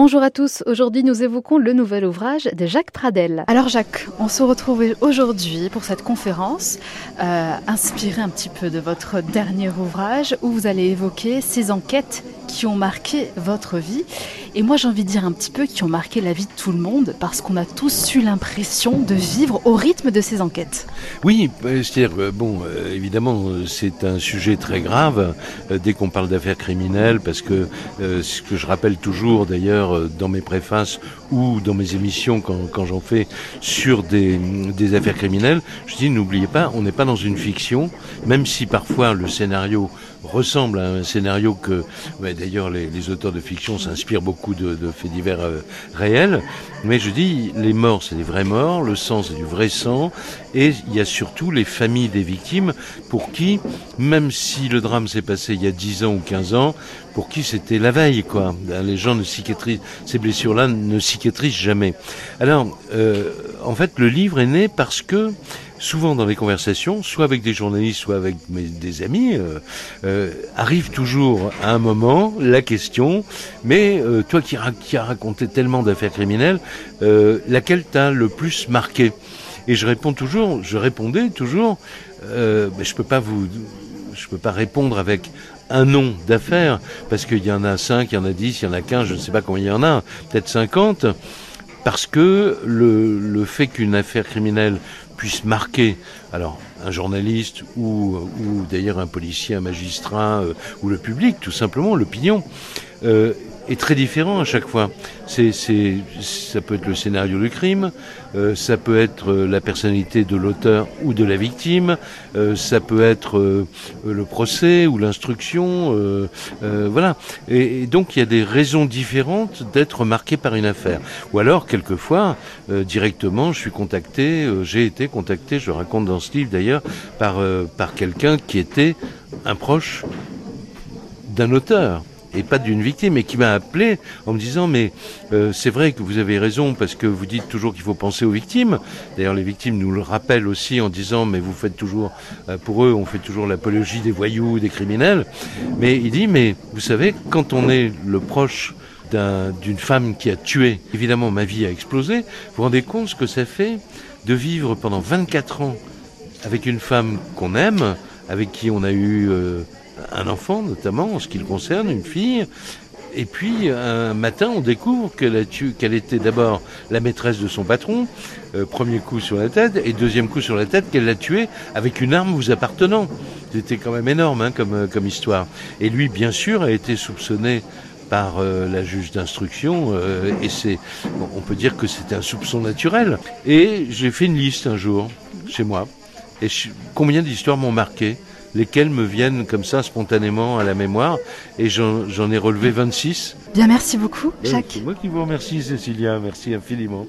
Bonjour à tous, aujourd'hui nous évoquons le nouvel ouvrage de Jacques Pradel. Alors Jacques, on se retrouve aujourd'hui pour cette conférence, euh, inspirée un petit peu de votre dernier ouvrage, où vous allez évoquer ces enquêtes qui ont marqué votre vie. Et moi, j'ai envie de dire un petit peu qui ont marqué la vie de tout le monde, parce qu'on a tous eu l'impression de vivre au rythme de ces enquêtes. Oui, euh, c'est-à-dire, euh, bon, euh, évidemment, c'est un sujet très grave dès qu'on parle d'affaires criminelles, parce que ce que je rappelle toujours, d'ailleurs, dans mes préfaces ou dans mes émissions quand, quand j'en fais sur des, des affaires criminelles, je dis, n'oubliez pas, on n'est pas dans une fiction, même si parfois le scénario ressemble à un scénario que, d'ailleurs, les, auteurs de fiction s'inspirent beaucoup de, faits divers euh, réels. Mais je dis, les morts, c'est des vrais morts, le sang, c'est du vrai sang, et il y a surtout les familles des victimes pour qui, même si le drame s'est passé il y a 10 ans ou 15 ans, pour qui c'était la veille, quoi. Les gens ne cicatrisent, ces blessures-là ne cicatrisent jamais. Alors, euh, en fait, le livre est né parce que souvent dans les conversations, soit avec des journalistes, soit avec mes, des amis, euh, euh, arrive toujours à un moment la question, mais euh, toi qui, qui as raconté tellement d'affaires criminelles, euh, laquelle t'a le plus marqué? Et je réponds toujours, je répondais toujours, euh, mais je peux pas vous, je peux pas répondre avec un nom d'affaires parce qu'il y en a 5, il y en a 10, il y en a 15, je ne sais pas combien il y en a, peut-être 50 parce que le, le fait qu'une affaire criminelle puisse marquer alors un journaliste ou, ou d'ailleurs un policier, un magistrat euh, ou le public, tout simplement, l'opinion, euh, est très différent à chaque fois. C'est, c'est, ça peut être le scénario du crime, euh, ça peut être la personnalité de l'auteur ou de la victime, euh, ça peut être euh, le procès ou l'instruction, euh, euh, voilà. Et, et, donc il y a des raisons différentes d'être marqué par une affaire. Ou alors quelquefois euh, directement, je suis contacté, euh, j'ai été contacté, je raconte dans ce livre d'ailleurs, par par quelqu'un qui était un proche d'un auteur et pas d'une victime, et qui m'a appelé en me disant mais euh, c'est vrai que vous avez raison parce que vous dites toujours qu'il faut penser aux victimes. D'ailleurs les victimes nous le rappellent aussi en disant mais vous faites toujours euh, pour eux on fait toujours l'apologie des voyous, des criminels. Mais il dit mais vous savez quand on est le proche d'une un, femme qui a tué, évidemment ma vie a explosé. Vous vous rendez compte ce que ça fait de vivre pendant 24 ans avec une femme qu'on aime, avec qui on a eu euh, un enfant notamment en ce qui le concerne, une fille. Et puis un matin, on découvre qu'elle qu était d'abord la maîtresse de son patron, euh, premier coup sur la tête, et deuxième coup sur la tête qu'elle l'a tué avec une arme vous appartenant. C'était quand même énorme hein, comme, comme histoire. Et lui, bien sûr, a été soupçonné par euh, la juge d'instruction euh, et c'est on peut dire que c'était un soupçon naturel et j'ai fait une liste un jour chez moi et je, combien d'histoires m'ont marqué lesquels me viennent comme ça spontanément à la mémoire et j'en ai relevé 26. Bien, merci beaucoup, Jacques. C'est moi qui vous remercie, Cécilia. Merci infiniment.